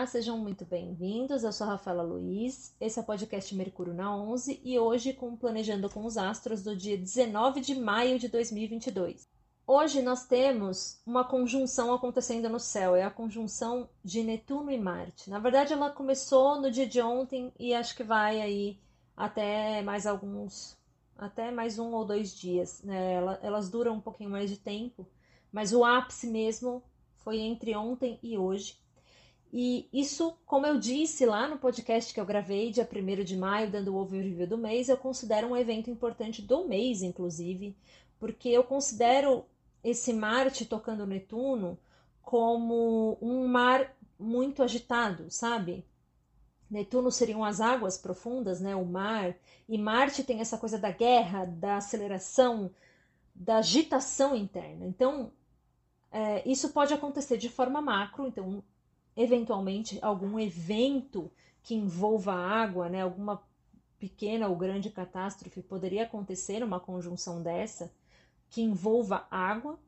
Olá, sejam muito bem-vindos. Eu sou a Rafaela Luiz. Esse é o podcast Mercúrio na 11 e hoje com Planejando com os Astros do dia 19 de maio de 2022. Hoje nós temos uma conjunção acontecendo no céu, é a conjunção de Netuno e Marte. Na verdade, ela começou no dia de ontem e acho que vai aí até mais alguns, até mais um ou dois dias. Né? Elas duram um pouquinho mais de tempo, mas o ápice mesmo foi entre ontem e hoje. E isso, como eu disse lá no podcast que eu gravei, dia 1 de maio, dando o overview do mês, eu considero um evento importante do mês, inclusive, porque eu considero esse Marte tocando Netuno como um mar muito agitado, sabe? Netuno seriam as águas profundas, né? O mar. E Marte tem essa coisa da guerra, da aceleração, da agitação interna. Então, é, isso pode acontecer de forma macro, então eventualmente algum evento que envolva água, né, alguma pequena ou grande catástrofe poderia acontecer uma conjunção dessa que envolva água,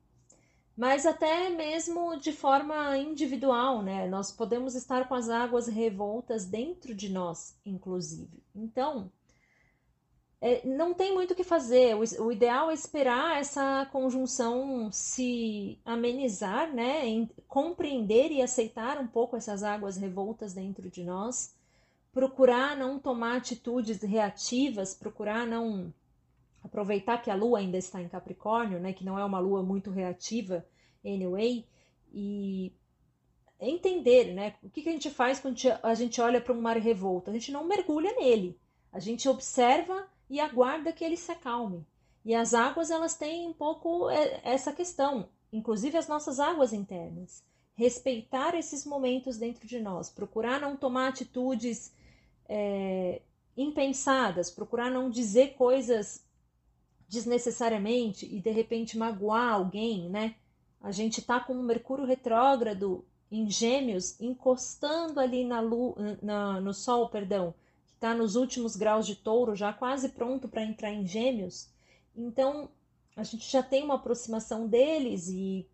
mas até mesmo de forma individual, né? Nós podemos estar com as águas revoltas dentro de nós, inclusive. Então, é, não tem muito o que fazer. O, o, ideal é esperar essa conjunção se amenizar, né? Em, compreender e aceitar um pouco essas águas revoltas dentro de nós. Procurar não tomar atitudes reativas, procurar não aproveitar que a lua ainda está em Capricórnio, né? Que não é uma lua muito reativa, anyway, e entender, né? O que, que a gente faz quando a gente olha para um mar revolto? A gente não mergulha nele. A gente observa e aguarda que ele se acalme. E as águas, elas têm um pouco é, essa questão, inclusive as nossas águas internas. Respeitar esses momentos dentro de nós, procurar não tomar atitudes é, impensadas, procurar não dizer coisas desnecessariamente e de repente magoar alguém, né? A gente tá com o Mercúrio retrógrado em Gêmeos encostando ali na, lua, na no Sol, perdão, está nos últimos graus de touro, já quase pronto para entrar em gêmeos. Então, a gente já tem uma aproximação deles e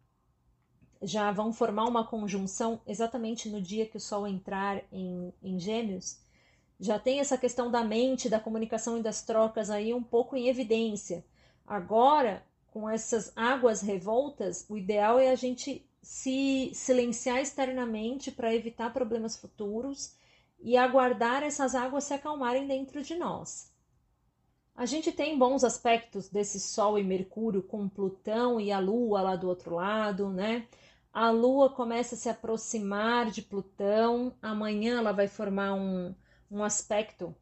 já vão formar uma conjunção exatamente no dia que o Sol entrar em, em gêmeos. Já tem essa questão da mente, da comunicação e das trocas aí um pouco em evidência. Agora, com essas águas revoltas, o ideal é a gente se silenciar externamente para evitar problemas futuros e aguardar essas águas se acalmarem dentro de nós. A gente tem bons aspectos desse Sol e Mercúrio com Plutão e a Lua lá do outro lado, né? A Lua começa a se aproximar de Plutão, amanhã ela vai formar um, um aspecto.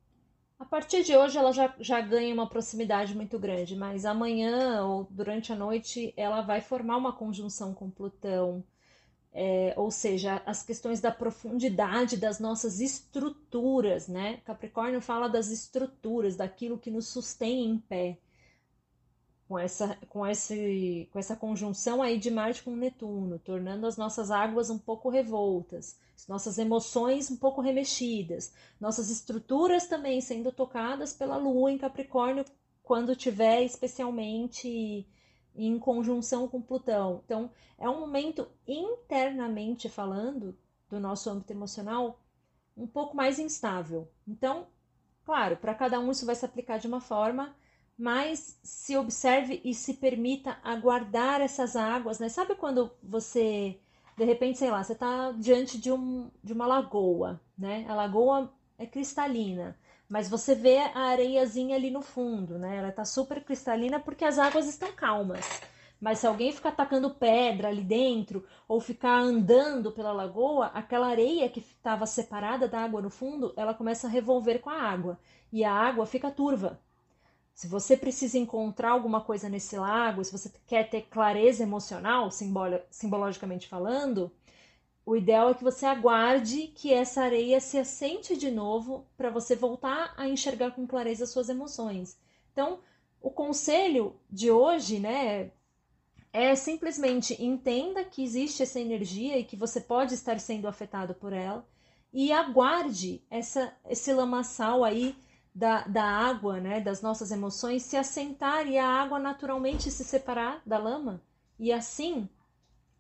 A partir de hoje ela já, já ganha uma proximidade muito grande, mas amanhã ou durante a noite ela vai formar uma conjunção com Plutão é, ou seja, as questões da profundidade das nossas estruturas, né? Capricórnio fala das estruturas, daquilo que nos sustém em pé. Com essa, com, esse, com essa conjunção aí de Marte com Netuno, tornando as nossas águas um pouco revoltas, nossas emoções um pouco remexidas, nossas estruturas também sendo tocadas pela Lua em Capricórnio, quando tiver especialmente em conjunção com Plutão. Então, é um momento internamente falando do nosso âmbito emocional um pouco mais instável. Então, claro, para cada um isso vai se aplicar de uma forma, mas se observe e se permita aguardar essas águas, né? Sabe quando você, de repente, sei lá, você está diante de, um, de uma lagoa, né? A lagoa é cristalina mas você vê a areiazinha ali no fundo, né? Ela tá super cristalina porque as águas estão calmas. Mas se alguém ficar tacando pedra ali dentro ou ficar andando pela lagoa, aquela areia que estava separada da água no fundo, ela começa a revolver com a água e a água fica turva. Se você precisa encontrar alguma coisa nesse lago, se você quer ter clareza emocional, simbolo, simbologicamente falando, o ideal é que você aguarde que essa areia se assente de novo para você voltar a enxergar com clareza suas emoções. Então, o conselho de hoje, né, é simplesmente entenda que existe essa energia e que você pode estar sendo afetado por ela e aguarde essa, esse lamaçal aí da, da água, né, das nossas emoções se assentar e a água naturalmente se separar da lama e assim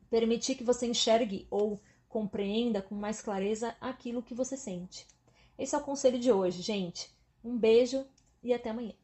permitir que você enxergue ou compreenda com mais clareza aquilo que você sente. Esse é o conselho de hoje, gente. Um beijo e até amanhã.